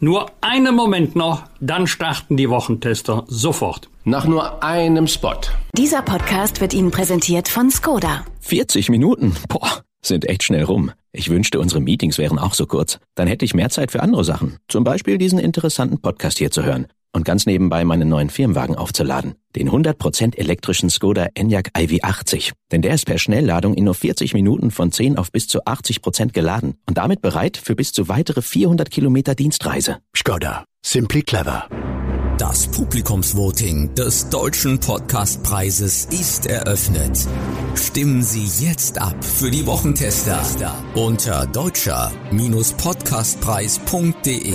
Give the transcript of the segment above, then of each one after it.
Nur einen Moment noch, dann starten die Wochentester sofort. Nach nur einem Spot. Dieser Podcast wird Ihnen präsentiert von Skoda. 40 Minuten? Boah, sind echt schnell rum. Ich wünschte, unsere Meetings wären auch so kurz. Dann hätte ich mehr Zeit für andere Sachen. Zum Beispiel diesen interessanten Podcast hier zu hören und ganz nebenbei meinen neuen Firmenwagen aufzuladen. Den 100% elektrischen Skoda Enyaq iV80. Denn der ist per Schnellladung in nur 40 Minuten von 10 auf bis zu 80% geladen und damit bereit für bis zu weitere 400 Kilometer Dienstreise. Skoda. Simply clever. Das Publikumsvoting des Deutschen Podcastpreises ist eröffnet. Stimmen Sie jetzt ab für die Wochentester unter deutscher-podcastpreis.de.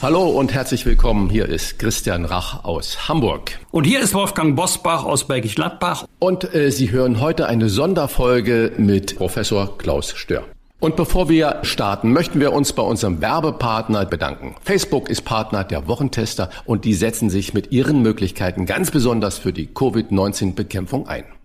Hallo und herzlich willkommen. Hier ist Christian Rach aus Hamburg. Und hier ist Wolfgang Bosbach aus Bergisch Gladbach. Und äh, Sie hören heute eine Sonderfolge mit Professor Klaus Stör. Und bevor wir starten, möchten wir uns bei unserem Werbepartner bedanken. Facebook ist Partner der Wochentester und die setzen sich mit ihren Möglichkeiten ganz besonders für die Covid-19-Bekämpfung ein.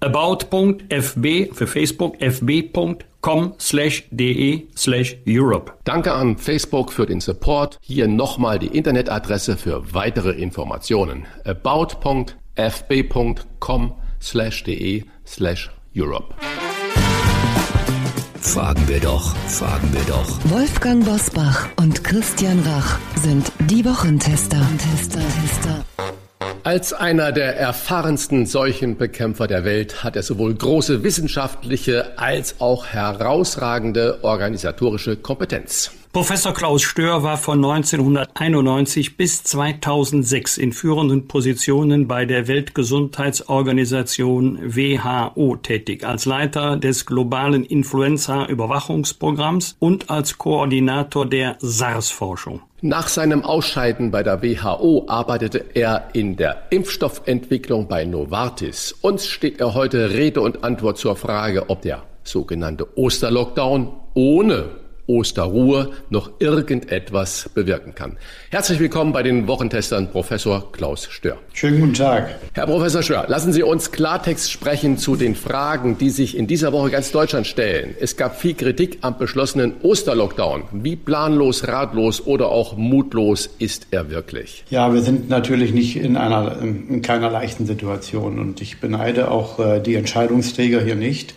about.fb für Facebook fb.com slash de slash Europe. Danke an Facebook für den Support. Hier nochmal die Internetadresse für weitere Informationen. about.fb.com slash de slash Europe. Fragen wir doch, fragen wir doch. Wolfgang Bosbach und Christian Rach sind die Wochentester. Tester, Tester. Als einer der erfahrensten Seuchenbekämpfer der Welt hat er sowohl große wissenschaftliche als auch herausragende organisatorische Kompetenz. Professor Klaus Stör war von 1991 bis 2006 in führenden Positionen bei der Weltgesundheitsorganisation WHO tätig, als Leiter des globalen Influenza-Überwachungsprogramms und als Koordinator der SARS-Forschung. Nach seinem Ausscheiden bei der WHO arbeitete er in der Impfstoffentwicklung bei Novartis. Uns steht er heute Rede und Antwort zur Frage, ob der sogenannte Osterlockdown ohne Osterruhe noch irgendetwas bewirken kann. Herzlich willkommen bei den Wochentestern Professor Klaus Stör. Schönen guten Tag. Herr Professor Stör, lassen Sie uns Klartext sprechen zu den Fragen, die sich in dieser Woche ganz Deutschland stellen. Es gab viel Kritik am beschlossenen Osterlockdown. Wie planlos, ratlos oder auch mutlos ist er wirklich? Ja, wir sind natürlich nicht in einer in keiner leichten Situation und ich beneide auch äh, die Entscheidungsträger hier nicht.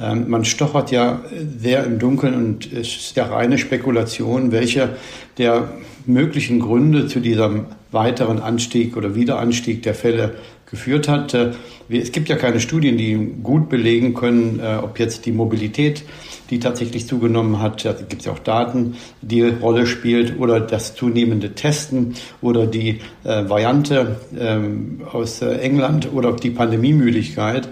Ähm, man stochert ja sehr im Dunkeln und es ist ja reine Spekulation, welche der möglichen Gründe zu diesem weiteren Anstieg oder Wiederanstieg der Fälle geführt hat. Äh, es gibt ja keine Studien, die gut belegen können, äh, ob jetzt die Mobilität, die tatsächlich zugenommen hat, da gibt es ja auch Daten, die Rolle spielt, oder das zunehmende Testen oder die äh, Variante ähm, aus England oder die Pandemiemüdigkeit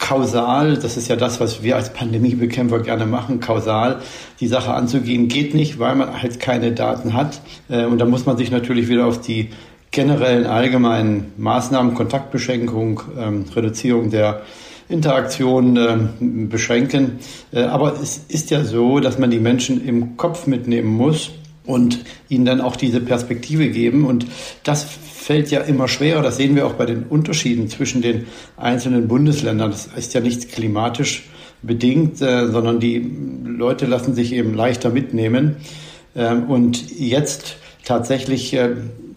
kausal, das ist ja das, was wir als Pandemiebekämpfer gerne machen, kausal die Sache anzugehen, geht nicht, weil man halt keine Daten hat. Äh, und da muss man sich natürlich wieder auf die generellen allgemeinen Maßnahmen, Kontaktbeschränkung, ähm, Reduzierung der Interaktion äh, beschränken. Äh, aber es ist ja so, dass man die Menschen im Kopf mitnehmen muss und ihnen dann auch diese Perspektive geben. Und das fällt ja immer schwerer. Das sehen wir auch bei den Unterschieden zwischen den einzelnen Bundesländern. Das ist ja nichts klimatisch bedingt, äh, sondern die Leute lassen sich eben leichter mitnehmen. Ähm, und jetzt tatsächlich äh,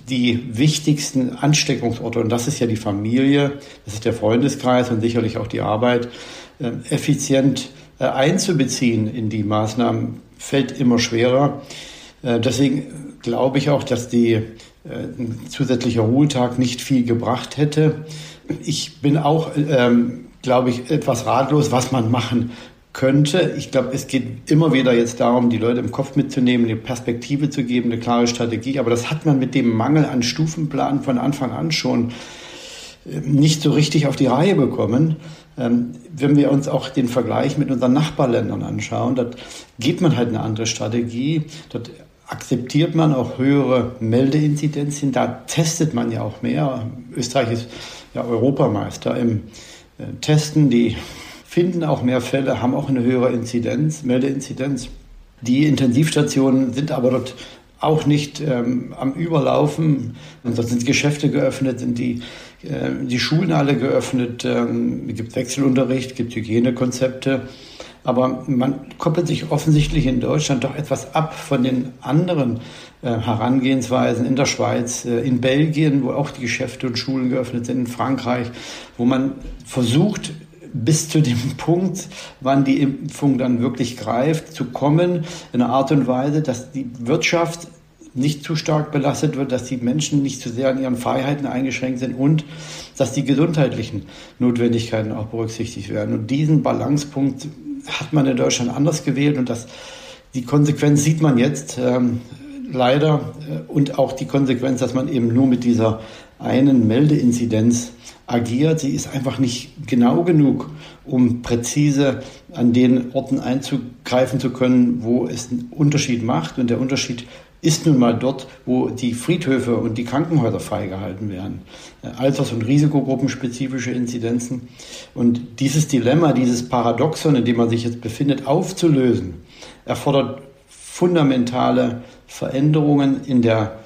die wichtigsten Ansteckungsorte, und das ist ja die Familie, das ist der Freundeskreis und sicherlich auch die Arbeit, äh, effizient einzubeziehen in die Maßnahmen, fällt immer schwerer. Äh, deswegen glaube ich auch, dass die ein zusätzlicher Ruhetag nicht viel gebracht hätte. Ich bin auch, ähm, glaube ich, etwas ratlos, was man machen könnte. Ich glaube, es geht immer wieder jetzt darum, die Leute im Kopf mitzunehmen, eine Perspektive zu geben, eine klare Strategie. Aber das hat man mit dem Mangel an Stufenplan von Anfang an schon ähm, nicht so richtig auf die Reihe bekommen. Ähm, wenn wir uns auch den Vergleich mit unseren Nachbarländern anschauen, dort geht man halt eine andere Strategie. Dort akzeptiert man auch höhere Meldeinzidenzien. Da testet man ja auch mehr. Österreich ist ja Europameister im äh, Testen. Die finden auch mehr Fälle, haben auch eine höhere Inzidenz, Meldeinzidenz. Die Intensivstationen sind aber dort auch nicht ähm, am Überlaufen. Dort sind Geschäfte geöffnet, sind die, äh, die Schulen alle geöffnet, ähm, es gibt Wechselunterricht, gibt Hygienekonzepte. Aber man koppelt sich offensichtlich in Deutschland doch etwas ab von den anderen äh, Herangehensweisen in der Schweiz, äh, in Belgien, wo auch die Geschäfte und Schulen geöffnet sind, in Frankreich, wo man versucht, bis zu dem Punkt, wann die Impfung dann wirklich greift, zu kommen, in einer Art und Weise, dass die Wirtschaft nicht zu stark belastet wird, dass die Menschen nicht zu sehr an ihren Freiheiten eingeschränkt sind und dass die gesundheitlichen Notwendigkeiten auch berücksichtigt werden. Und diesen Balancepunkt hat man in Deutschland anders gewählt und das, die Konsequenz sieht man jetzt ähm, leider äh, und auch die Konsequenz, dass man eben nur mit dieser einen Meldeinzidenz agiert. Sie ist einfach nicht genau genug, um präzise an den Orten einzugreifen zu können, wo es einen Unterschied macht. Und der Unterschied ist nun mal dort, wo die Friedhöfe und die Krankenhäuser freigehalten werden. Alters- und Risikogruppenspezifische Inzidenzen. Und dieses Dilemma, dieses Paradoxon, in dem man sich jetzt befindet, aufzulösen, erfordert fundamentale Veränderungen in der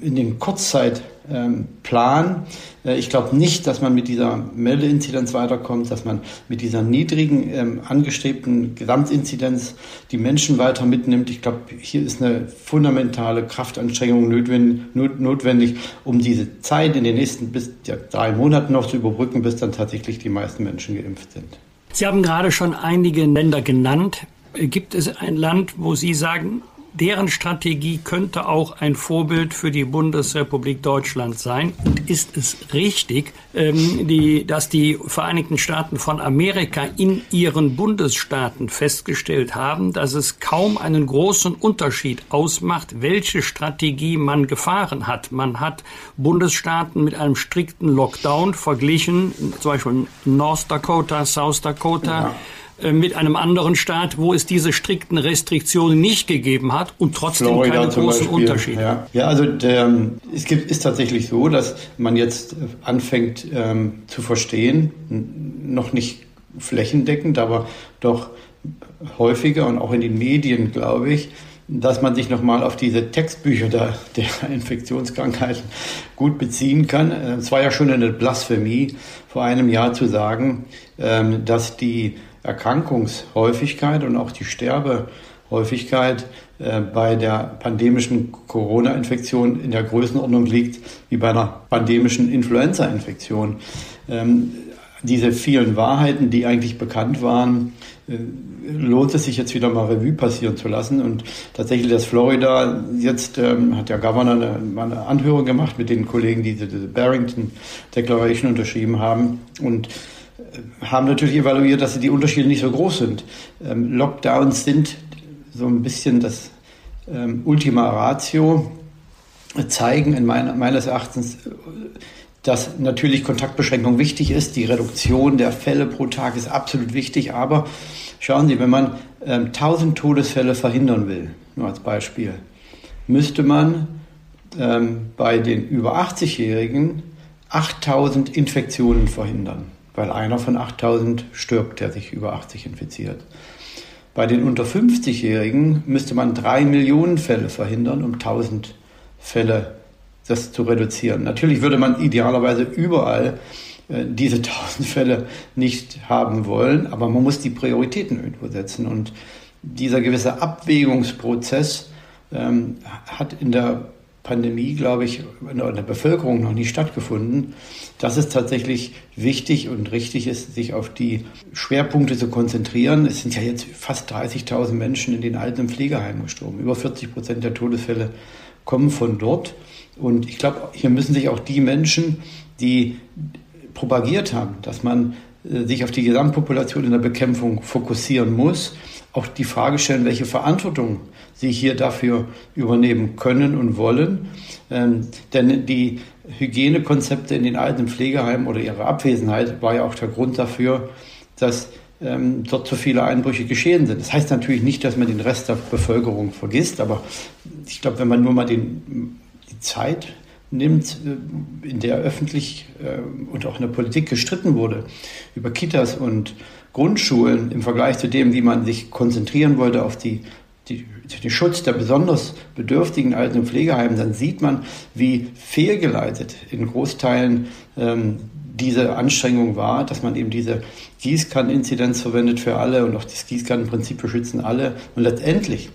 in den Kurzzeitplan. Äh, ich glaube nicht, dass man mit dieser Meldeinzidenz weiterkommt, dass man mit dieser niedrigen ähm, angestrebten Gesamtinzidenz die Menschen weiter mitnimmt. Ich glaube, hier ist eine fundamentale Kraftanstrengung notwendig, um diese Zeit in den nächsten bis ja, drei Monaten noch zu überbrücken, bis dann tatsächlich die meisten Menschen geimpft sind. Sie haben gerade schon einige Länder genannt. Gibt es ein Land, wo Sie sagen, deren Strategie könnte auch ein Vorbild für die Bundesrepublik Deutschland sein. Und ist es richtig, ähm, die, dass die Vereinigten Staaten von Amerika in ihren Bundesstaaten festgestellt haben, dass es kaum einen großen Unterschied ausmacht, welche Strategie man gefahren hat. Man hat Bundesstaaten mit einem strikten Lockdown verglichen, zum Beispiel North Dakota, South Dakota. Ja mit einem anderen Staat, wo es diese strikten Restriktionen nicht gegeben hat und trotzdem Florida keine großen Beispiel. Unterschiede. Ja, ja also der, es gibt, ist tatsächlich so, dass man jetzt anfängt ähm, zu verstehen, noch nicht flächendeckend, aber doch häufiger und auch in den Medien, glaube ich, dass man sich nochmal auf diese Textbücher der, der Infektionskrankheiten gut beziehen kann. Es war ja schon eine Blasphemie, vor einem Jahr zu sagen, ähm, dass die Erkrankungshäufigkeit und auch die Sterbehäufigkeit äh, bei der pandemischen Corona-Infektion in der Größenordnung liegt wie bei einer pandemischen Influenza-Infektion. Ähm, diese vielen Wahrheiten, die eigentlich bekannt waren, äh, lohnt es sich jetzt wieder mal Revue passieren zu lassen. Und tatsächlich das Florida, jetzt ähm, hat der Governor eine, eine, Anhörung gemacht mit den Kollegen, die diese Barrington Declaration unterschrieben haben. Und haben natürlich evaluiert, dass die Unterschiede nicht so groß sind. Ähm, Lockdowns sind so ein bisschen das ähm, Ultima Ratio, zeigen in mein, meines Erachtens, dass natürlich Kontaktbeschränkung wichtig ist. Die Reduktion der Fälle pro Tag ist absolut wichtig. Aber schauen Sie, wenn man ähm, 1000 Todesfälle verhindern will, nur als Beispiel, müsste man ähm, bei den über 80-Jährigen 8000 Infektionen verhindern weil einer von 8000 stirbt, der sich über 80 infiziert. Bei den unter 50-Jährigen müsste man drei Millionen Fälle verhindern, um 1000 Fälle das zu reduzieren. Natürlich würde man idealerweise überall äh, diese 1000 Fälle nicht haben wollen, aber man muss die Prioritäten irgendwo setzen. Und dieser gewisse Abwägungsprozess ähm, hat in der Pandemie, glaube ich, in der Bevölkerung noch nie stattgefunden, dass es tatsächlich wichtig und richtig ist, sich auf die Schwerpunkte zu konzentrieren. Es sind ja jetzt fast 30.000 Menschen in den Alten- Pflegeheimen gestorben. Über 40 Prozent der Todesfälle kommen von dort. Und ich glaube, hier müssen sich auch die Menschen, die propagiert haben, dass man äh, sich auf die Gesamtpopulation in der Bekämpfung fokussieren muss, auch die Frage stellen, welche Verantwortung sie hier dafür übernehmen können und wollen. Ähm, denn die Hygienekonzepte in den alten Pflegeheimen oder ihre Abwesenheit war ja auch der Grund dafür, dass ähm, dort so viele Einbrüche geschehen sind. Das heißt natürlich nicht, dass man den Rest der Bevölkerung vergisst, aber ich glaube, wenn man nur mal den, die Zeit nimmt, äh, in der öffentlich äh, und auch in der Politik gestritten wurde über Kitas und Grundschulen im Vergleich zu dem, wie man sich konzentrieren wollte auf die, die, den Schutz der besonders bedürftigen Alten- und Pflegeheimen, dann sieht man, wie fehlgeleitet in Großteilen ähm, diese Anstrengung war, dass man eben diese Gießkanneninzidenz verwendet für alle und auch das Gießkannenprinzip für schützen alle. Und letztendlich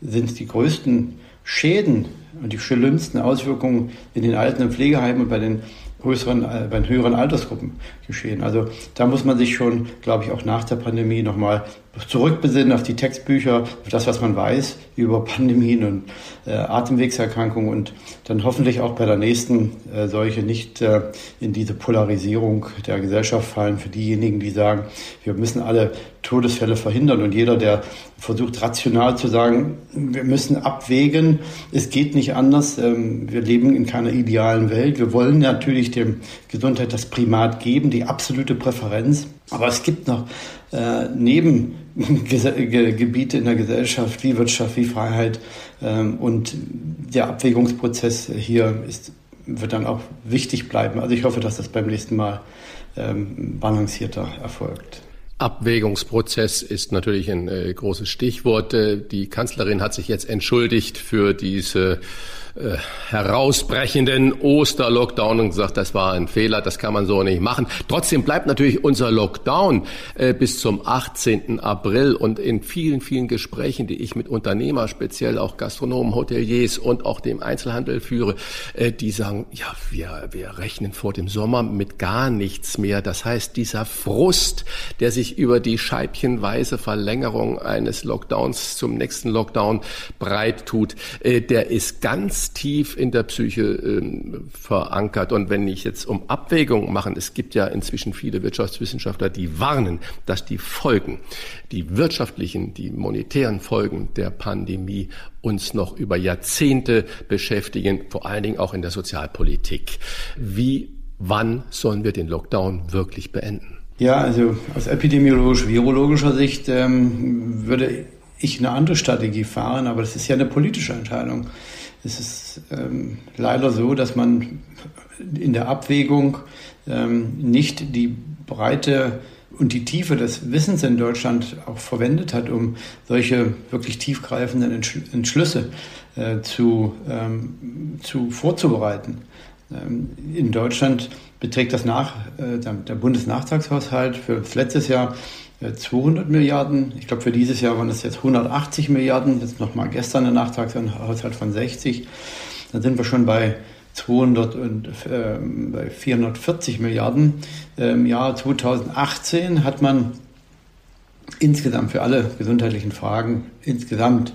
sind die größten Schäden und die schlimmsten Auswirkungen in den Alten- und Pflegeheimen und bei den größeren, äh, bei den höheren Altersgruppen geschehen. Also da muss man sich schon, glaube ich, auch nach der Pandemie nochmal zurückbesinnen auf die Textbücher, auf das, was man weiß über Pandemien und äh, Atemwegserkrankungen und dann hoffentlich auch bei der nächsten äh, Seuche nicht äh, in diese Polarisierung der Gesellschaft fallen für diejenigen, die sagen, wir müssen alle Todesfälle verhindern und jeder, der versucht rational zu sagen, wir müssen abwägen, es geht nicht anders, ähm, wir leben in keiner idealen Welt, wir wollen natürlich dem Gesundheit das Primat geben, die absolute Präferenz, aber es gibt noch äh, Nebengebiete in der Gesellschaft wie Wirtschaft, wie Freiheit. Ähm, und der Abwägungsprozess hier ist, wird dann auch wichtig bleiben. Also ich hoffe, dass das beim nächsten Mal ähm, balancierter erfolgt. Abwägungsprozess ist natürlich ein äh, großes Stichwort. Äh, die Kanzlerin hat sich jetzt entschuldigt für diese äh, herausbrechenden Osterlockdown und gesagt, das war ein Fehler, das kann man so nicht machen. Trotzdem bleibt natürlich unser Lockdown äh, bis zum 18. April und in vielen, vielen Gesprächen, die ich mit Unternehmer, speziell auch Gastronomen, Hoteliers und auch dem Einzelhandel führe, äh, die sagen, ja, wir, wir rechnen vor dem Sommer mit gar nichts mehr. Das heißt, dieser Frust, der sich über die scheibchenweise Verlängerung eines Lockdowns zum nächsten Lockdown breit tut, äh, der ist ganz tief in der Psyche äh, verankert. Und wenn ich jetzt um Abwägung machen, es gibt ja inzwischen viele Wirtschaftswissenschaftler, die warnen, dass die Folgen, die wirtschaftlichen, die monetären Folgen der Pandemie uns noch über Jahrzehnte beschäftigen, vor allen Dingen auch in der Sozialpolitik. Wie, wann sollen wir den Lockdown wirklich beenden? Ja, also aus epidemiologisch-virologischer Sicht ähm, würde ich eine andere Strategie fahren, aber das ist ja eine politische Entscheidung es ist ähm, leider so, dass man in der Abwägung ähm, nicht die Breite und die Tiefe des Wissens in Deutschland auch verwendet hat, um solche wirklich tiefgreifenden Entschlüsse äh, zu, ähm, zu vorzubereiten. Ähm, in Deutschland beträgt das nach, äh, der Bundesnachtragshaushalt für das letzte Jahr 200 Milliarden. Ich glaube, für dieses Jahr waren es jetzt 180 Milliarden. Jetzt nochmal gestern ein Nachtragshaushalt von 60. Dann sind wir schon bei 200 und äh, bei 440 Milliarden. Im Jahr 2018 hat man insgesamt für alle gesundheitlichen Fragen insgesamt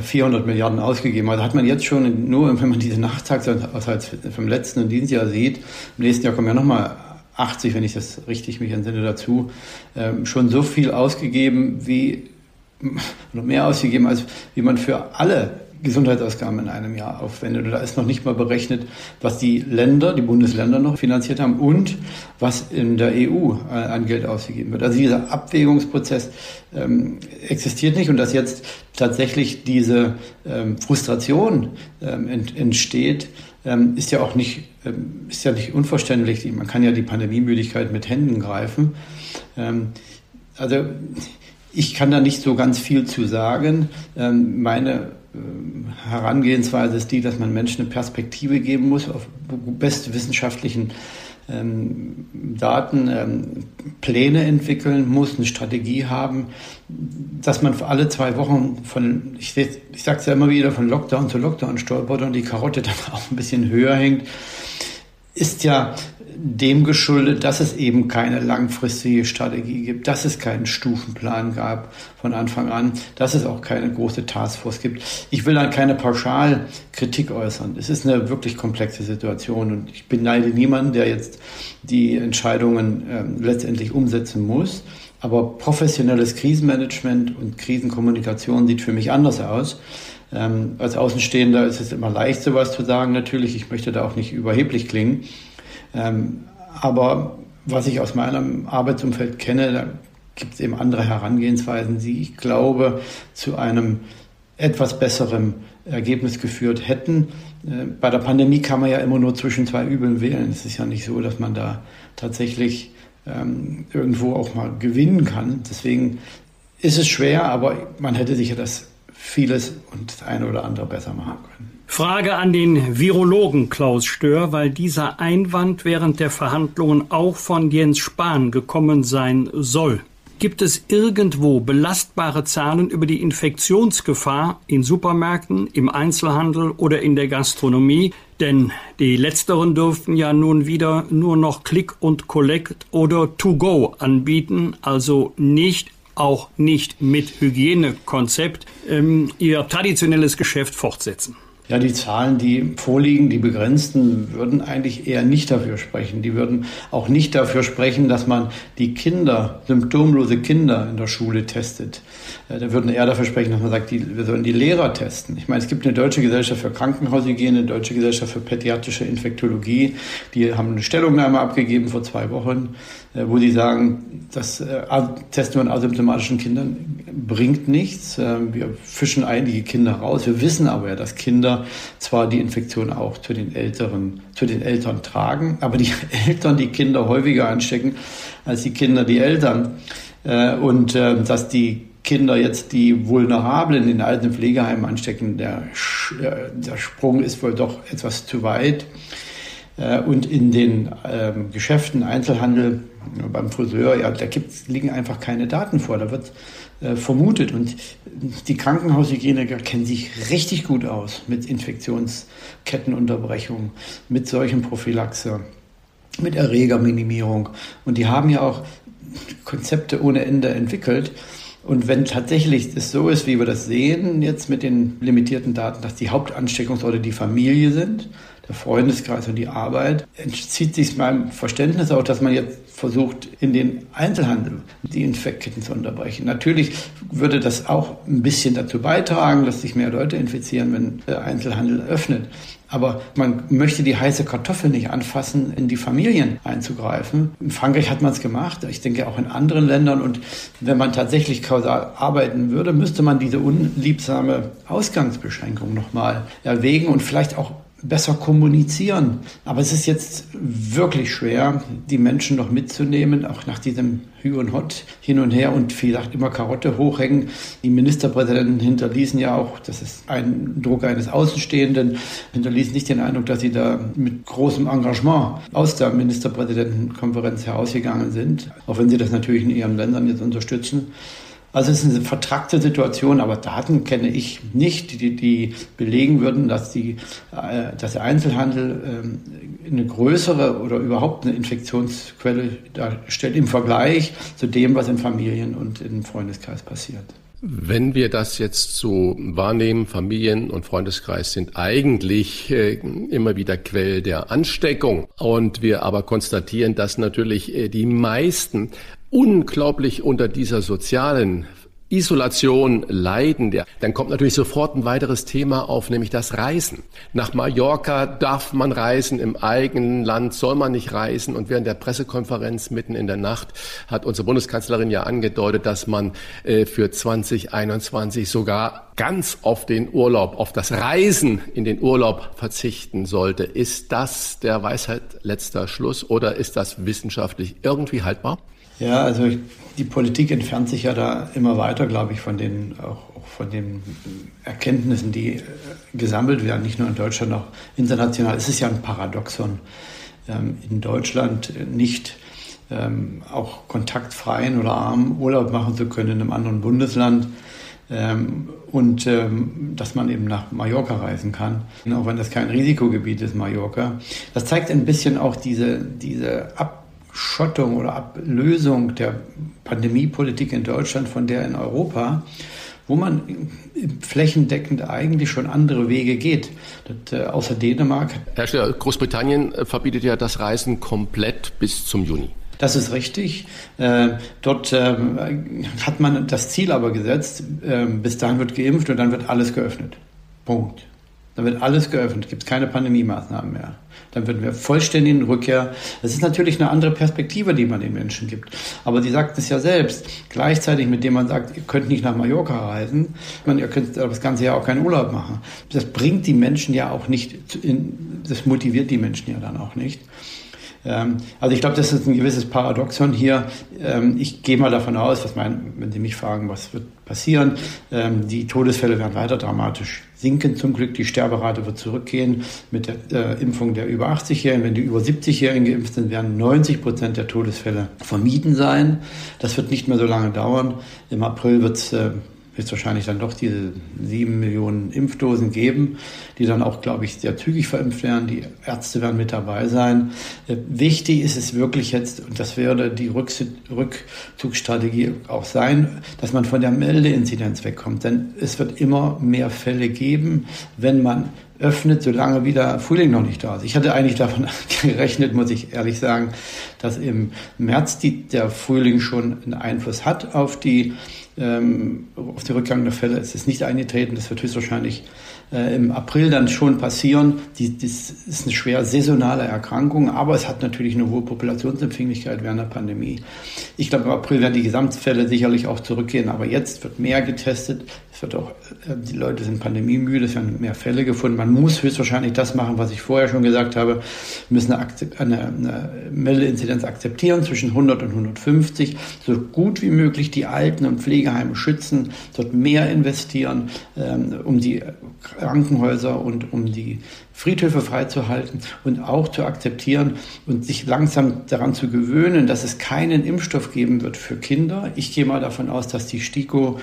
400 äh, Milliarden ausgegeben. Also hat man jetzt schon nur, wenn man diese Nachtragshaushalt vom letzten und dieses Jahr sieht, im nächsten Jahr kommen ja nochmal 80, wenn ich das richtig mich entsinne dazu, ähm, schon so viel ausgegeben wie, noch mehr ausgegeben, als wie man für alle Gesundheitsausgaben in einem Jahr aufwendet. Und da ist noch nicht mal berechnet, was die Länder, die Bundesländer noch finanziert haben und was in der EU äh, an Geld ausgegeben wird. Also dieser Abwägungsprozess ähm, existiert nicht und dass jetzt tatsächlich diese ähm, Frustration ähm, ent, entsteht, ähm, ist ja auch nicht, ähm, ist ja nicht unverständlich. Man kann ja die Pandemiemüdigkeit mit Händen greifen. Ähm, also ich kann da nicht so ganz viel zu sagen. meine Herangehensweise ist die, dass man Menschen eine Perspektive geben muss auf bestwissenschaftlichen ähm, Daten, ähm, Pläne entwickeln muss, eine Strategie haben, dass man alle zwei Wochen von, ich, ich sage es ja immer wieder, von Lockdown zu Lockdown stolpert und die Karotte dann auch ein bisschen höher hängt, ist ja dem geschuldet, dass es eben keine langfristige Strategie gibt, dass es keinen Stufenplan gab von Anfang an, dass es auch keine große Taskforce gibt. Ich will dann keine Pauschalkritik äußern. Es ist eine wirklich komplexe Situation und ich beneide niemanden, der jetzt die Entscheidungen äh, letztendlich umsetzen muss. Aber professionelles Krisenmanagement und Krisenkommunikation sieht für mich anders aus. Ähm, als Außenstehender ist es immer leicht, sowas zu sagen, natürlich. Ich möchte da auch nicht überheblich klingen. Ähm, aber was ich aus meinem Arbeitsumfeld kenne, da gibt es eben andere Herangehensweisen, die ich glaube zu einem etwas besseren Ergebnis geführt hätten. Äh, bei der Pandemie kann man ja immer nur zwischen zwei Übeln wählen. Es ist ja nicht so, dass man da tatsächlich ähm, irgendwo auch mal gewinnen kann. Deswegen ist es schwer, aber man hätte sicher das vieles und das eine oder andere besser machen können. Frage an den Virologen Klaus Stör, weil dieser Einwand während der Verhandlungen auch von Jens Spahn gekommen sein soll. Gibt es irgendwo belastbare Zahlen über die Infektionsgefahr in Supermärkten, im Einzelhandel oder in der Gastronomie? Denn die letzteren dürften ja nun wieder nur noch Click und Collect oder To Go anbieten, also nicht auch nicht mit Hygienekonzept ähm, ihr traditionelles Geschäft fortsetzen. Ja, die Zahlen, die vorliegen, die begrenzten, würden eigentlich eher nicht dafür sprechen. Die würden auch nicht dafür sprechen, dass man die Kinder, symptomlose Kinder in der Schule testet. Äh, da würden eher dafür sprechen, dass man sagt, die, wir sollen die Lehrer testen. Ich meine, es gibt eine deutsche Gesellschaft für Krankenhaushygiene, eine deutsche Gesellschaft für pädiatrische Infektologie. Die haben eine Stellungnahme abgegeben vor zwei Wochen, wo die sagen, das äh, Testen von asymptomatischen Kindern bringt nichts. Wir fischen einige Kinder raus. Wir wissen aber ja, dass Kinder zwar die Infektion auch zu den Älteren, zu den Eltern tragen, aber die Eltern die Kinder häufiger anstecken als die Kinder die Eltern. Und dass die Kinder jetzt, die Vulnerablen in alten Pflegeheimen anstecken, der, äh, der Sprung ist wohl doch etwas zu weit. Äh, und in den ähm, Geschäften, Einzelhandel, beim Friseur, ja, da gibt's, liegen einfach keine Daten vor. Da wird äh, vermutet. Und die Krankenhaushygieniker kennen sich richtig gut aus mit Infektionskettenunterbrechung, mit solchen Prophylaxe, mit Erregerminimierung. Und die haben ja auch Konzepte ohne Ende entwickelt. Und wenn tatsächlich es so ist, wie wir das sehen, jetzt mit den limitierten Daten, dass die Hauptansteckungsorte die Familie sind, der Freundeskreis und die Arbeit, entzieht sich meinem Verständnis auch, dass man jetzt versucht, in den Einzelhandel die Infektketten zu unterbrechen. Natürlich würde das auch ein bisschen dazu beitragen, dass sich mehr Leute infizieren, wenn der Einzelhandel öffnet. Aber man möchte die heiße Kartoffel nicht anfassen, in die Familien einzugreifen. In Frankreich hat man es gemacht, ich denke auch in anderen Ländern. Und wenn man tatsächlich kausal arbeiten würde, müsste man diese unliebsame Ausgangsbeschränkung nochmal erwägen und vielleicht auch besser kommunizieren. Aber es ist jetzt wirklich schwer, die Menschen noch mitzunehmen, auch nach diesem Hü und Hot hin und her und vielleicht immer Karotte hochhängen. Die Ministerpräsidenten hinterließen ja auch, das ist ein Druck eines Außenstehenden, hinterließen nicht den Eindruck, dass sie da mit großem Engagement aus der Ministerpräsidentenkonferenz herausgegangen sind, auch wenn sie das natürlich in ihren Ländern jetzt unterstützen. Also es ist eine vertrackte Situation, aber Daten kenne ich nicht, die, die belegen würden, dass, die, äh, dass der Einzelhandel ähm, eine größere oder überhaupt eine Infektionsquelle darstellt im Vergleich zu dem, was in Familien und im Freundeskreis passiert. Wenn wir das jetzt so wahrnehmen, Familien und Freundeskreis sind eigentlich äh, immer wieder Quell der Ansteckung. Und wir aber konstatieren, dass natürlich äh, die meisten unglaublich unter dieser sozialen Isolation leiden, dann kommt natürlich sofort ein weiteres Thema auf, nämlich das Reisen. Nach Mallorca darf man reisen, im eigenen Land soll man nicht reisen. Und während der Pressekonferenz mitten in der Nacht hat unsere Bundeskanzlerin ja angedeutet, dass man äh, für 2021 sogar ganz auf den Urlaub, auf das Reisen in den Urlaub verzichten sollte. Ist das der Weisheit letzter Schluss oder ist das wissenschaftlich irgendwie haltbar? Ja, also die Politik entfernt sich ja da immer weiter, glaube ich, von den, auch, auch von den Erkenntnissen, die äh, gesammelt werden, nicht nur in Deutschland, auch international. Es ist ja ein Paradoxon, ähm, in Deutschland nicht ähm, auch kontaktfreien oder armen Urlaub machen zu können in einem anderen Bundesland. ähm, und ähm, dass man eben nach Mallorca reisen kann, auch wenn das kein Risikogebiet ist, Mallorca. Das zeigt ein bisschen auch diese, diese Abschottung oder Ablösung der Pandemiepolitik in Deutschland von der in Europa wo man flächendeckend eigentlich schon andere Wege geht. Das, äh, außer Dänemark. Herr Stiller, Großbritannien verbietet ja das Reisen komplett bis zum Juni. Das ist richtig. Äh, dort äh, hat man das Ziel aber gesetzt, äh, bis dahin wird geimpft und dann wird alles geöffnet. Punkt. Dann wird alles geöffnet, gibt es keine Pandemie-Maßnahmen mehr. Dann würden wir vollständigen Rückkehr. Das ist natürlich eine andere Perspektive, die man den Menschen gibt. Aber Sie sagt es ja selbst. Gleichzeitig mit dem man sagt, ihr könnt nicht nach Mallorca reisen, man, ihr könnt das ganze Jahr auch keinen Urlaub machen. Das bringt die Menschen ja auch nicht, in, das motiviert die Menschen ja dann auch nicht. Ähm, also ich glaube, das ist ein gewisses Paradoxon hier. Ähm, ich gehe mal davon aus, was mein, wenn Sie mich fragen, was wird passieren, ähm, die Todesfälle werden weiter dramatisch sinken. Zum Glück die Sterberate wird zurückgehen mit der äh, Impfung der über 80-Jährigen. Wenn die über 70-Jährigen geimpft sind, werden 90 Prozent der Todesfälle vermieden sein. Das wird nicht mehr so lange dauern. Im April wird es äh, wird es wahrscheinlich dann doch diese sieben Millionen Impfdosen geben, die dann auch, glaube ich, sehr zügig verimpft werden. Die Ärzte werden mit dabei sein. Äh, wichtig ist es wirklich jetzt, und das werde die Rückzugsstrategie auch sein, dass man von der Meldeinzidenz wegkommt. Denn es wird immer mehr Fälle geben, wenn man öffnet, solange wieder Frühling noch nicht da ist. Ich hatte eigentlich davon gerechnet, muss ich ehrlich sagen, dass im März die, der Frühling schon einen Einfluss hat auf die ähm, auf den Rückgang der Fälle ist es nicht eingetreten. Das wird höchstwahrscheinlich äh, im April dann schon passieren. Die, das ist eine schwer saisonale Erkrankung, aber es hat natürlich eine hohe Populationsempfänglichkeit während der Pandemie. Ich glaube, im April werden die Gesamtfälle sicherlich auch zurückgehen, aber jetzt wird mehr getestet. Es wird auch, äh, die Leute sind pandemiemüde, es werden mehr Fälle gefunden. Man muss höchstwahrscheinlich das machen, was ich vorher schon gesagt habe. Wir müssen eine, eine, eine Meldeinzidenz akzeptieren zwischen 100 und 150, so gut wie möglich die Alten- und Pflegeheime schützen, dort mehr investieren, ähm, um die Krankenhäuser und um die Friedhöfe freizuhalten und auch zu akzeptieren und sich langsam daran zu gewöhnen, dass es keinen Impfstoff geben wird für Kinder. Ich gehe mal davon aus, dass die STIKO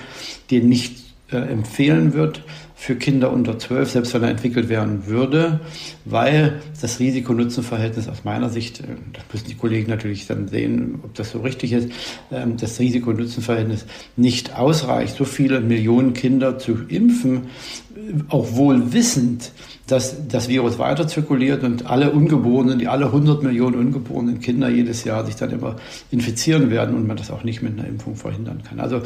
den nicht äh, empfehlen wird für Kinder unter 12, selbst wenn er entwickelt werden würde, weil das Risiko-Nutzen-Verhältnis aus meiner Sicht, äh, das müssen die Kollegen natürlich dann sehen, ob das so richtig ist, ähm, das Risiko-Nutzen-Verhältnis nicht ausreicht, so viele Millionen Kinder zu impfen, auch wohl wissend, dass das Virus weiter zirkuliert und alle Ungeborenen, die alle 100 Millionen ungeborenen Kinder jedes Jahr sich dann immer infizieren werden und man das auch nicht mit einer Impfung verhindern kann. Also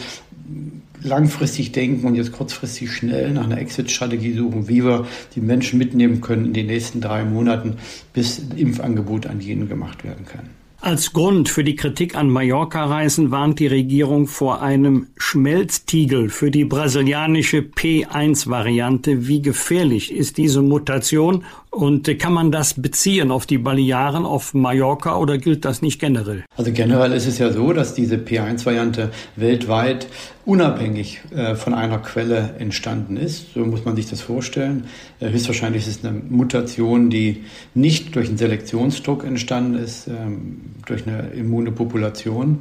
langfristig denken und jetzt kurzfristig schnell nach einer Exit-Strategie suchen, wie wir die Menschen mitnehmen können in den nächsten drei Monaten, bis ein Impfangebot an jenen gemacht werden kann. Als Grund für die Kritik an Mallorca-Reisen warnt die Regierung vor einem Schmelztiegel für die brasilianische P1-Variante. Wie gefährlich ist diese Mutation und kann man das beziehen auf die Balearen, auf Mallorca oder gilt das nicht generell? Also generell ist es ja so, dass diese P1-Variante weltweit unabhängig äh, von einer Quelle entstanden ist. So muss man sich das vorstellen. Äh, höchstwahrscheinlich ist es eine Mutation, die nicht durch einen Selektionsdruck entstanden ist, ähm, durch eine immune Population.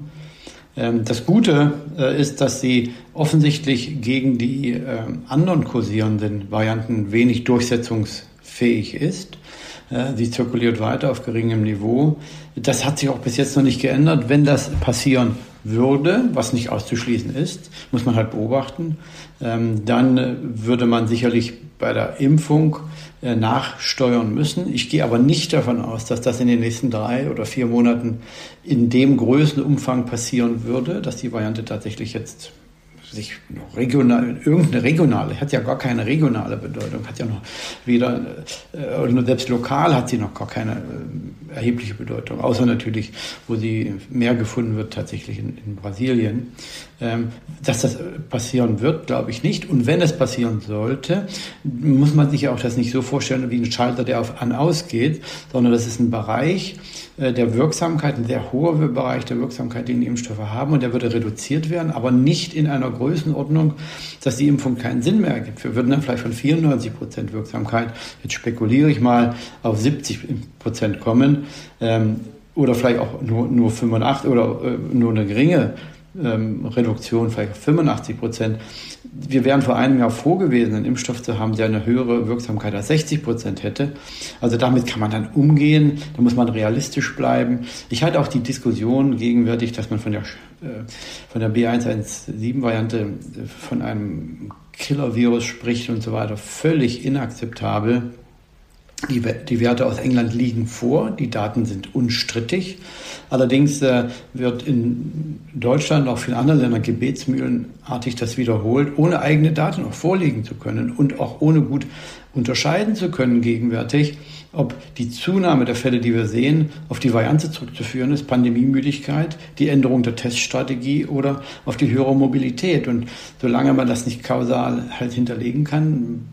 Ähm, das Gute äh, ist, dass sie offensichtlich gegen die ähm, anderen kursierenden Varianten wenig durchsetzungs fähig ist. Sie zirkuliert weiter auf geringem Niveau. Das hat sich auch bis jetzt noch nicht geändert. Wenn das passieren würde, was nicht auszuschließen ist, muss man halt beobachten, ähm, dann würde man sicherlich bei der Impfung äh, nachsteuern müssen. Ich gehe aber nicht davon aus, dass das in den nächsten drei oder vier Monaten in dem Größenumfang passieren würde, dass die Variante tatsächlich jetzt sich regional, irgendeine regionale, hat ja gar keine regionale Bedeutung, hat ja noch weder, äh, selbst lokal hat sie noch gar keine äh, erhebliche Bedeutung, außer natürlich, wo sie mehr gefunden wird, tatsächlich in, in Brasilien. Ähm, dass das passieren wird, glaube ich nicht. Und wenn es passieren sollte, muss man sich auch das nicht so vorstellen wie ein Schalter, der auf an ausgeht, sondern das ist ein Bereich, äh, der Wirksamkeit, ein sehr hoher Bereich der Wirksamkeit, den die Impfstoffe haben und der würde reduziert werden, aber nicht in einer Größenordnung, dass die Impfung keinen Sinn mehr ergibt. Wir würden dann vielleicht von 94 Prozent Wirksamkeit, jetzt spekuliere ich mal, auf 70 Prozent kommen ähm, oder vielleicht auch nur, nur 85 oder äh, nur eine geringe ähm, Reduktion, vielleicht 85 Prozent. Wir wären vor einem Jahr froh gewesen, einen Impfstoff zu haben, der eine höhere Wirksamkeit als 60 Prozent hätte. Also damit kann man dann umgehen, da muss man realistisch bleiben. Ich halte auch die Diskussion gegenwärtig, dass man von der, äh, von der B117-Variante äh, von einem Killer-Virus spricht und so weiter, völlig inakzeptabel. Die, die, Werte aus England liegen vor, die Daten sind unstrittig. Allerdings äh, wird in Deutschland, auch vielen anderen Ländern gebetsmühlenartig das wiederholt, ohne eigene Daten auch vorlegen zu können und auch ohne gut unterscheiden zu können gegenwärtig, ob die Zunahme der Fälle, die wir sehen, auf die Variante zurückzuführen ist, Pandemiemüdigkeit, die Änderung der Teststrategie oder auf die höhere Mobilität. Und solange man das nicht kausal halt hinterlegen kann,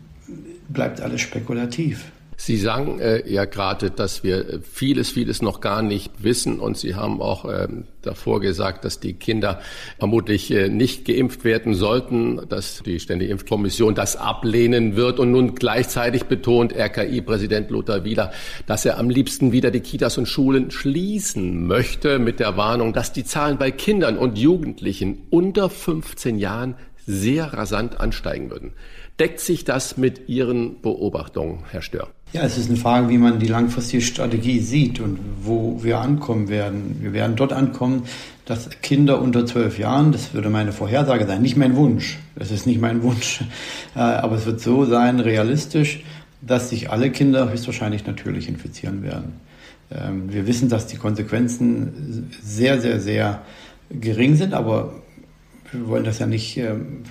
bleibt alles spekulativ. Sie sagen äh, ja gerade, dass wir vieles, vieles noch gar nicht wissen und Sie haben auch äh, davor gesagt, dass die Kinder vermutlich äh, nicht geimpft werden sollten, dass die Ständige Impfkommission das ablehnen wird und nun gleichzeitig betont RKI-Präsident Lothar Wieler, dass er am liebsten wieder die Kitas und Schulen schließen möchte mit der Warnung, dass die Zahlen bei Kindern und Jugendlichen unter 15 Jahren sehr rasant ansteigen würden. Deckt sich das mit Ihren Beobachtungen, Herr Stör? Ja, es ist eine Frage, wie man die langfristige Strategie sieht und wo wir ankommen werden. Wir werden dort ankommen, dass Kinder unter zwölf Jahren, das würde meine Vorhersage sein, nicht mein Wunsch, es ist nicht mein Wunsch, äh, aber es wird so sein, realistisch, dass sich alle Kinder höchstwahrscheinlich natürlich infizieren werden. Ähm, wir wissen, dass die Konsequenzen sehr, sehr, sehr gering sind, aber wir wollen das ja nicht ähm,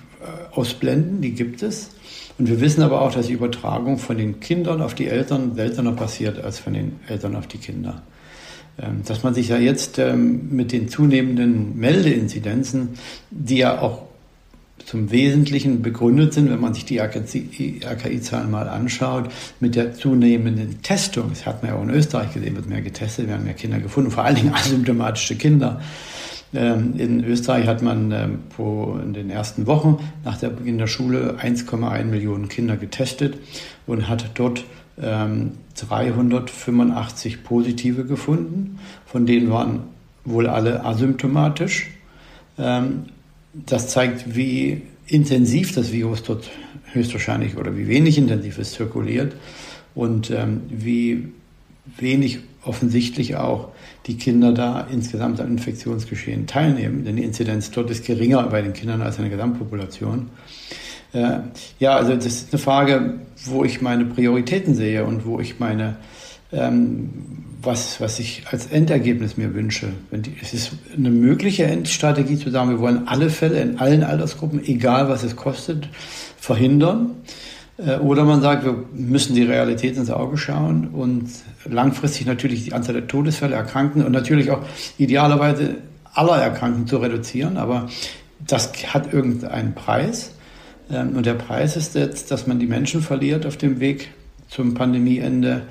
ausblenden, die gibt es. Und wir wissen aber auch, dass die Übertragung von den Kindern auf die Eltern seltener passiert als von den Eltern auf die Kinder. Ähm, dass man sich ja jetzt ähm, mit den zunehmenden Meldeinzidenzen, die ja auch zum Wesentlichen begründet sind, wenn man sich die RKI-Zahlen mal anschaut, mit der zunehmenden Testung. Das hat man ja auch in Österreich gesehen, wird mehr getestet, werden mehr Kinder gefunden, vor allen Dingen asymptomatische Kinder. Ähm, in Österreich hat man ähm, in den ersten Wochen nach der Beginn der Schule 1,1 Millionen Kinder getestet und hat dort 385 ähm, Positive gefunden. Von denen waren wohl alle asymptomatisch. Das zeigt, wie intensiv das Virus dort höchstwahrscheinlich oder wie wenig intensiv es zirkuliert und wie wenig offensichtlich auch die Kinder da insgesamt am Infektionsgeschehen teilnehmen, denn die Inzidenz dort ist geringer bei den Kindern als in der Gesamtpopulation. Äh, ja, also das ist eine Frage, wo ich meine Prioritäten sehe und wo ich meine, ähm, was, was ich als Endergebnis mir wünsche. Die, es ist eine mögliche Endstrategie zu sagen, wir wollen alle Fälle in allen Altersgruppen, egal was es kostet, verhindern. Äh, oder man sagt, wir müssen die Realität ins Auge schauen und langfristig natürlich die Anzahl der Todesfälle, Erkrankten und natürlich auch idealerweise aller Erkrankten zu reduzieren. Aber das hat irgendeinen Preis. Ähm, und der Preis ist jetzt, dass man die Menschen verliert auf dem Weg zum Pandemieende.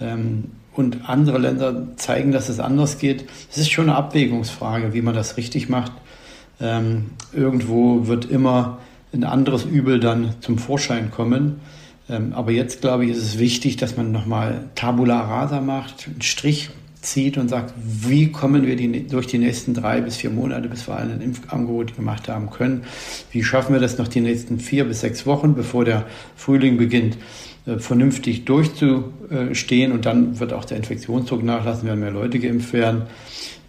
Ähm, und andere Länder zeigen, dass es anders geht. Es ist schon eine Abwägungsfrage, wie man das richtig macht. Ähm, irgendwo wird immer ein anderes Übel dann zum Vorschein kommen. Ähm, aber jetzt, glaube ich, ist es wichtig, dass man nochmal Tabula rasa macht, einen Strich zieht und sagt, wie kommen wir die, durch die nächsten drei bis vier Monate, bis wir alle ein Impfangebot gemacht haben können. Wie schaffen wir das noch die nächsten vier bis sechs Wochen, bevor der Frühling beginnt, äh, vernünftig durchzustehen und dann wird auch der Infektionsdruck nachlassen, werden mehr Leute geimpft werden.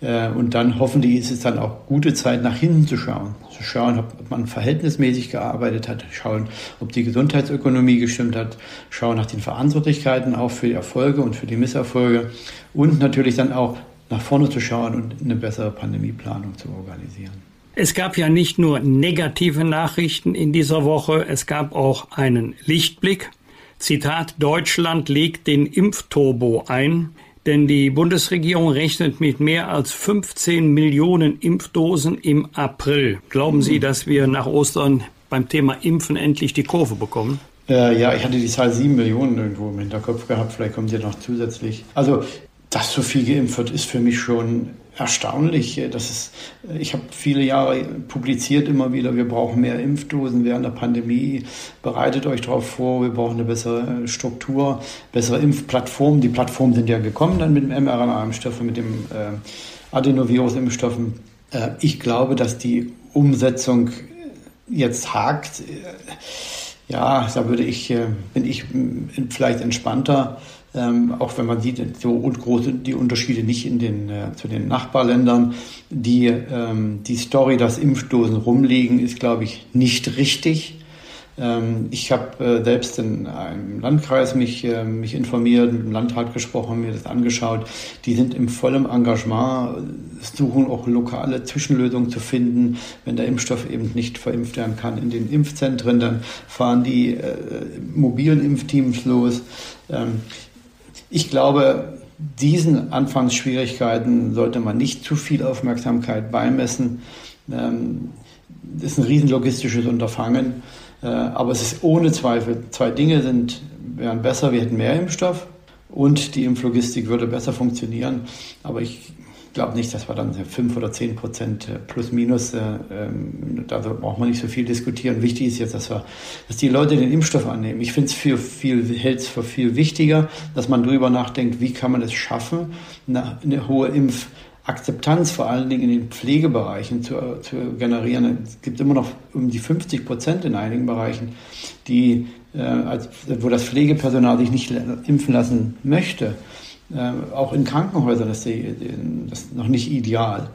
Äh, und dann hoffentlich ist es dann auch gute Zeit, nach hinten zu schauen. Zu schauen, ob man verhältnismäßig gearbeitet hat, schauen, ob die Gesundheitsökonomie gestimmt hat, schauen nach den Verantwortlichkeiten auch für die Erfolge und für die Misserfolge und natürlich dann auch nach vorne zu schauen und eine bessere Pandemieplanung zu organisieren. Es gab ja nicht nur negative Nachrichten in dieser Woche, es gab auch einen Lichtblick. Zitat, Deutschland legt den Impfturbo ein. Denn die Bundesregierung rechnet mit mehr als 15 Millionen Impfdosen im April. Glauben Sie, dass wir nach Ostern beim Thema Impfen endlich die Kurve bekommen? Äh, ja, ich hatte die Zahl 7 Millionen irgendwo im Hinterkopf gehabt. Vielleicht kommt ja noch zusätzlich. Also, dass so viel geimpft wird, ist für mich schon erstaunlich. Das ist, ich habe viele Jahre publiziert immer wieder, wir brauchen mehr Impfdosen während der Pandemie. Bereitet euch darauf vor, wir brauchen eine bessere Struktur, bessere Impfplattformen. Die Plattformen sind ja gekommen dann mit dem mRNA-Impfstoff, mit dem äh, Adenovirus-Impfstoffen. Äh, ich glaube, dass die Umsetzung jetzt hakt. Ja, da würde ich, äh, bin ich vielleicht entspannter, ähm, auch wenn man sieht, so große die Unterschiede nicht in den, äh, zu den Nachbarländern. Die, ähm, die Story, dass Impfdosen rumliegen, ist, glaube ich, nicht richtig. Ähm, ich habe äh, selbst in einem Landkreis mich, äh, mich informiert, mit dem Landrat gesprochen, mir das angeschaut. Die sind im vollen Engagement, suchen auch lokale Zwischenlösungen zu finden. Wenn der Impfstoff eben nicht verimpft werden kann in den Impfzentren, dann fahren die äh, mobilen Impfteams los. Ähm, ich glaube, diesen Anfangsschwierigkeiten sollte man nicht zu viel Aufmerksamkeit beimessen. Ähm, das ist ein riesen logistisches Unterfangen. Äh, aber es ist ohne Zweifel, zwei Dinge sind, wären besser, wir hätten mehr Impfstoff und die Impflogistik würde besser funktionieren. Aber ich glaube nicht, dass wir dann fünf oder zehn Prozent äh, plus minus, äh, ähm, da braucht man nicht so viel diskutieren. Wichtig ist jetzt, dass wir, dass die Leute den Impfstoff annehmen. Ich finde es für viel, hält es für viel wichtiger, dass man darüber nachdenkt, wie kann man es schaffen, eine, eine hohe Impf Akzeptanz vor allen Dingen in den Pflegebereichen zu, zu generieren. Es gibt immer noch um die 50 Prozent in einigen Bereichen, die, äh, als, wo das Pflegepersonal sich nicht impfen lassen möchte. Äh, auch in Krankenhäusern ist die, das noch nicht ideal.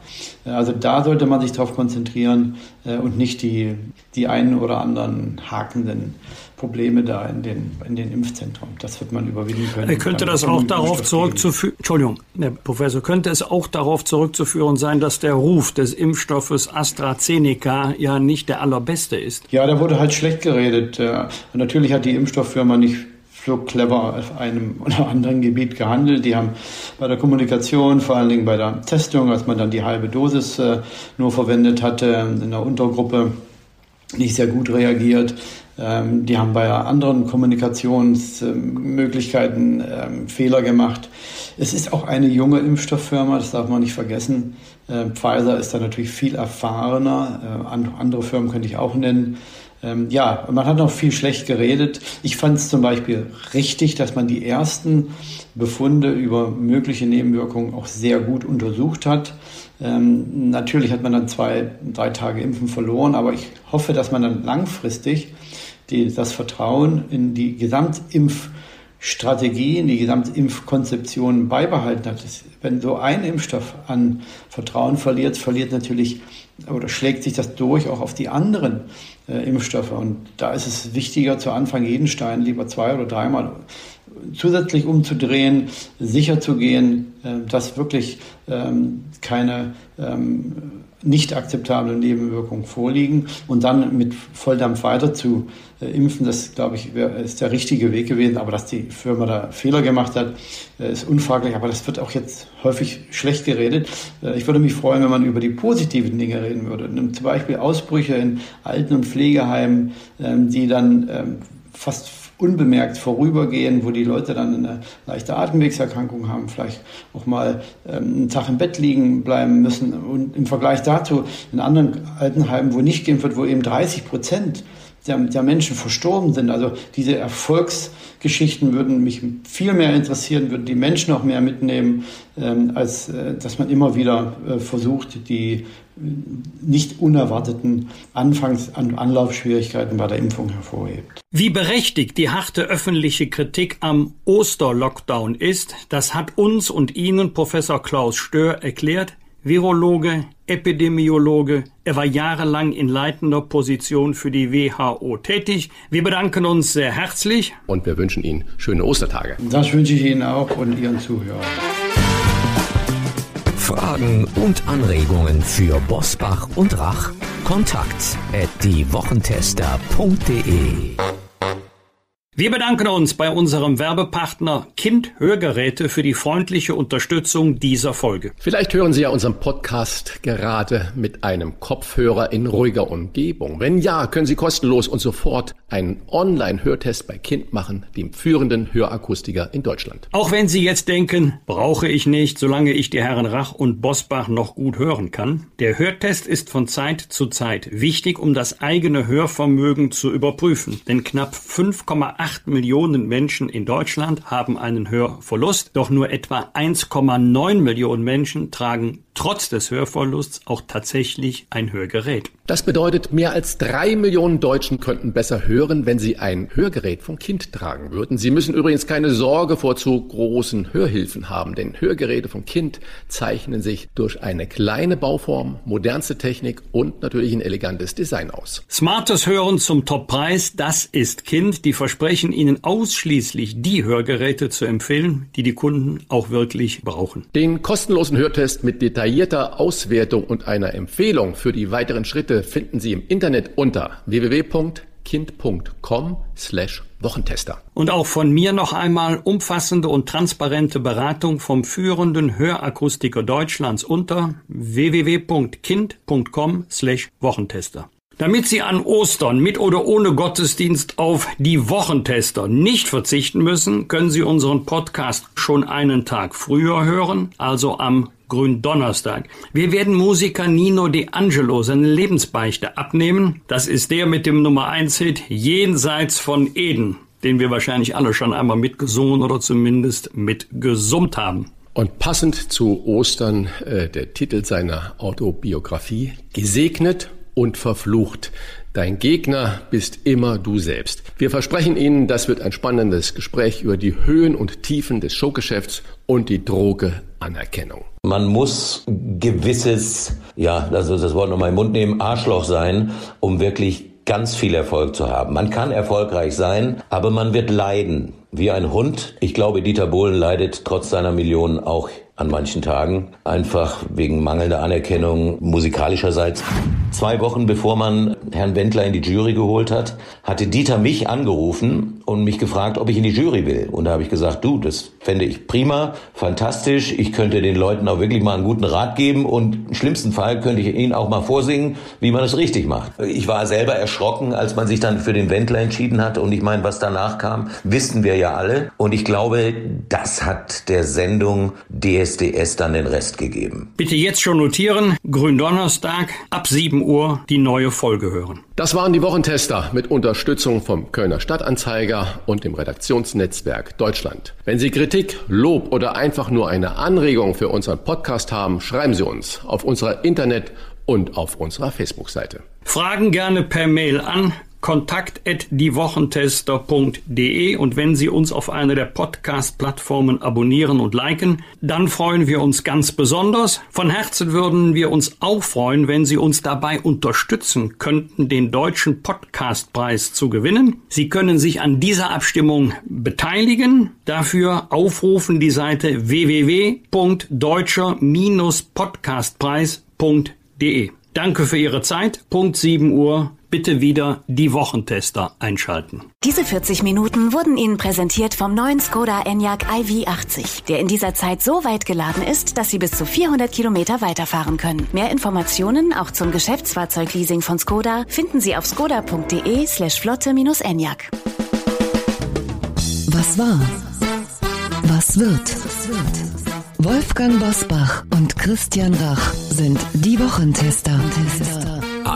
Äh, also da sollte man sich darauf konzentrieren äh, und nicht die, die einen oder anderen hakenden Probleme da in den, in den Impfzentren. Das wird man überwinden können. Könnte das auch darauf zurückzuführen, Entschuldigung, Herr Professor, könnte es auch darauf zurückzuführen sein, dass der Ruf des Impfstoffes AstraZeneca ja nicht der allerbeste ist? Ja, da wurde halt schlecht geredet. Und natürlich hat die Impfstofffirma nicht so clever auf einem oder anderen Gebiet gehandelt. Die haben bei der Kommunikation, vor allen Dingen bei der Testung, als man dann die halbe Dosis äh, nur verwendet hatte, in der Untergruppe nicht sehr gut reagiert. Ähm, die haben bei anderen Kommunikationsmöglichkeiten ähm, Fehler gemacht. Es ist auch eine junge Impfstofffirma, das darf man nicht vergessen. Ähm, Pfizer ist da natürlich viel erfahrener. Äh, andere Firmen könnte ich auch nennen. Ja, man hat noch viel schlecht geredet. Ich fand es zum Beispiel richtig, dass man die ersten Befunde über mögliche Nebenwirkungen auch sehr gut untersucht hat. Ähm, natürlich hat man dann zwei, drei Tage Impfen verloren, aber ich hoffe, dass man dann langfristig die, das Vertrauen in die Gesamtimpfstrategie, in die Gesamtimpfkonzeption beibehalten hat. Wenn so ein Impfstoff an Vertrauen verliert, verliert natürlich oder schlägt sich das durch auch auf die anderen äh, Impfstoffe. Und da ist es wichtiger, zu Anfang jeden Stein lieber zwei oder dreimal zusätzlich umzudrehen, sicher zu gehen, äh, dass wirklich ähm, keine ähm, nicht akzeptable Nebenwirkungen vorliegen und dann mit Volldampf weiter zu äh, impfen, das glaube ich ist der richtige Weg gewesen. Aber dass die Firma da Fehler gemacht hat, äh, ist unfraglich. Aber das wird auch jetzt häufig schlecht geredet. Äh, ich würde mich freuen, wenn man über die positiven Dinge reden würde. Zum Beispiel Ausbrüche in Alten- und Pflegeheimen, ähm, die dann ähm, fast unbemerkt vorübergehen, wo die Leute dann eine leichte Atemwegserkrankung haben, vielleicht auch mal ähm, einen Tag im Bett liegen bleiben müssen. Und im Vergleich dazu in anderen Altenheimen, wo nicht geimpft wird, wo eben 30 Prozent der, der Menschen verstorben sind. Also diese Erfolgsgeschichten würden mich viel mehr interessieren, würden die Menschen auch mehr mitnehmen, ähm, als äh, dass man immer wieder äh, versucht, die nicht unerwarteten Anfangs- Anlaufschwierigkeiten bei der Impfung hervorhebt. Wie berechtigt die harte öffentliche Kritik am Osterlockdown ist, das hat uns und Ihnen Professor Klaus Stör erklärt, Virologe, Epidemiologe. Er war jahrelang in leitender Position für die WHO tätig. Wir bedanken uns sehr herzlich. Und wir wünschen Ihnen schöne Ostertage. Das wünsche ich Ihnen auch und Ihren Zuhörern. Fragen und Anregungen für Bosbach und Rach? Kontakt at diewochentester.de wir bedanken uns bei unserem Werbepartner Kind Hörgeräte für die freundliche Unterstützung dieser Folge. Vielleicht hören Sie ja unseren Podcast gerade mit einem Kopfhörer in ruhiger Umgebung. Wenn ja, können Sie kostenlos und sofort einen Online-Hörtest bei Kind machen, dem führenden Hörakustiker in Deutschland. Auch wenn Sie jetzt denken, brauche ich nicht, solange ich die Herren Rach und Bosbach noch gut hören kann. Der Hörtest ist von Zeit zu Zeit wichtig, um das eigene Hörvermögen zu überprüfen. Denn knapp 5,8 8 Millionen Menschen in Deutschland haben einen Hörverlust, doch nur etwa 1,9 Millionen Menschen tragen trotz des Hörverlusts auch tatsächlich ein Hörgerät. Das bedeutet, mehr als drei Millionen Deutschen könnten besser hören, wenn sie ein Hörgerät vom Kind tragen würden. Sie müssen übrigens keine Sorge vor zu großen Hörhilfen haben, denn Hörgeräte vom Kind zeichnen sich durch eine kleine Bauform, modernste Technik und natürlich ein elegantes Design aus. Smartes Hören zum Toppreis, das ist Kind. Die versprechen Ihnen ausschließlich die Hörgeräte zu empfehlen, die die Kunden auch wirklich brauchen. Den kostenlosen Hörtest mit detaillierter Auswertung und einer Empfehlung für die weiteren Schritte finden Sie im Internet unter www.kind.com slash Wochentester. Und auch von mir noch einmal umfassende und transparente Beratung vom führenden Hörakustiker Deutschlands unter www.kind.com slash Wochentester. Damit Sie an Ostern mit oder ohne Gottesdienst auf die Wochentester nicht verzichten müssen, können Sie unseren Podcast schon einen Tag früher hören, also am Gründonnerstag. Wir werden Musiker Nino De Angelo seine Lebensbeichte abnehmen. Das ist der mit dem Nummer 1 Hit Jenseits von Eden, den wir wahrscheinlich alle schon einmal mitgesungen oder zumindest mitgesummt haben. Und passend zu Ostern äh, der Titel seiner Autobiografie Gesegnet und verflucht. Dein Gegner bist immer du selbst. Wir versprechen Ihnen, das wird ein spannendes Gespräch über die Höhen und Tiefen des Showgeschäfts und die Droge Anerkennung. Man muss gewisses, ja, also das Wort nochmal im Mund nehmen, Arschloch sein, um wirklich ganz viel Erfolg zu haben. Man kann erfolgreich sein, aber man wird leiden. Wie ein Hund. Ich glaube, Dieter Bohlen leidet trotz seiner Millionen auch an manchen Tagen, einfach wegen mangelnder Anerkennung musikalischerseits. Zwei Wochen bevor man Herrn Wendler in die Jury geholt hat, hatte Dieter mich angerufen und mich gefragt, ob ich in die Jury will. Und da habe ich gesagt, du, das fände ich prima, fantastisch. Ich könnte den Leuten auch wirklich mal einen guten Rat geben und im schlimmsten Fall könnte ich ihnen auch mal vorsingen, wie man es richtig macht. Ich war selber erschrocken, als man sich dann für den Wendler entschieden hat. Und ich meine, was danach kam, wissen wir ja alle. Und ich glaube, das hat der Sendung DSDS dann den Rest gegeben. Bitte jetzt schon notieren, Gründonnerstag ab 7 Uhr die neue Folge hören. Das waren die Wochentester mit Unterstützung vom Kölner Stadtanzeiger und dem Redaktionsnetzwerk Deutschland. Wenn Sie Kritik, Lob oder einfach nur eine Anregung für unseren Podcast haben, schreiben Sie uns auf unserer Internet- und auf unserer Facebook-Seite. Fragen gerne per Mail an kontakt@diewochentester.de und wenn Sie uns auf einer der Podcast-Plattformen abonnieren und liken, dann freuen wir uns ganz besonders. Von Herzen würden wir uns auch freuen, wenn Sie uns dabei unterstützen könnten, den deutschen Podcastpreis zu gewinnen. Sie können sich an dieser Abstimmung beteiligen. Dafür aufrufen die Seite www.deutscher-podcastpreis.de. Danke für Ihre Zeit. Punkt 7 Uhr bitte wieder die Wochentester einschalten. Diese 40 Minuten wurden Ihnen präsentiert vom neuen Skoda Enyaq iV80, der in dieser Zeit so weit geladen ist, dass Sie bis zu 400 Kilometer weiterfahren können. Mehr Informationen auch zum Geschäftsfahrzeugleasing von Skoda finden Sie auf skoda.de slash flotte-enyaq. Was war? Was wird? Wolfgang Bosbach und Christian Rach sind die Wochentester.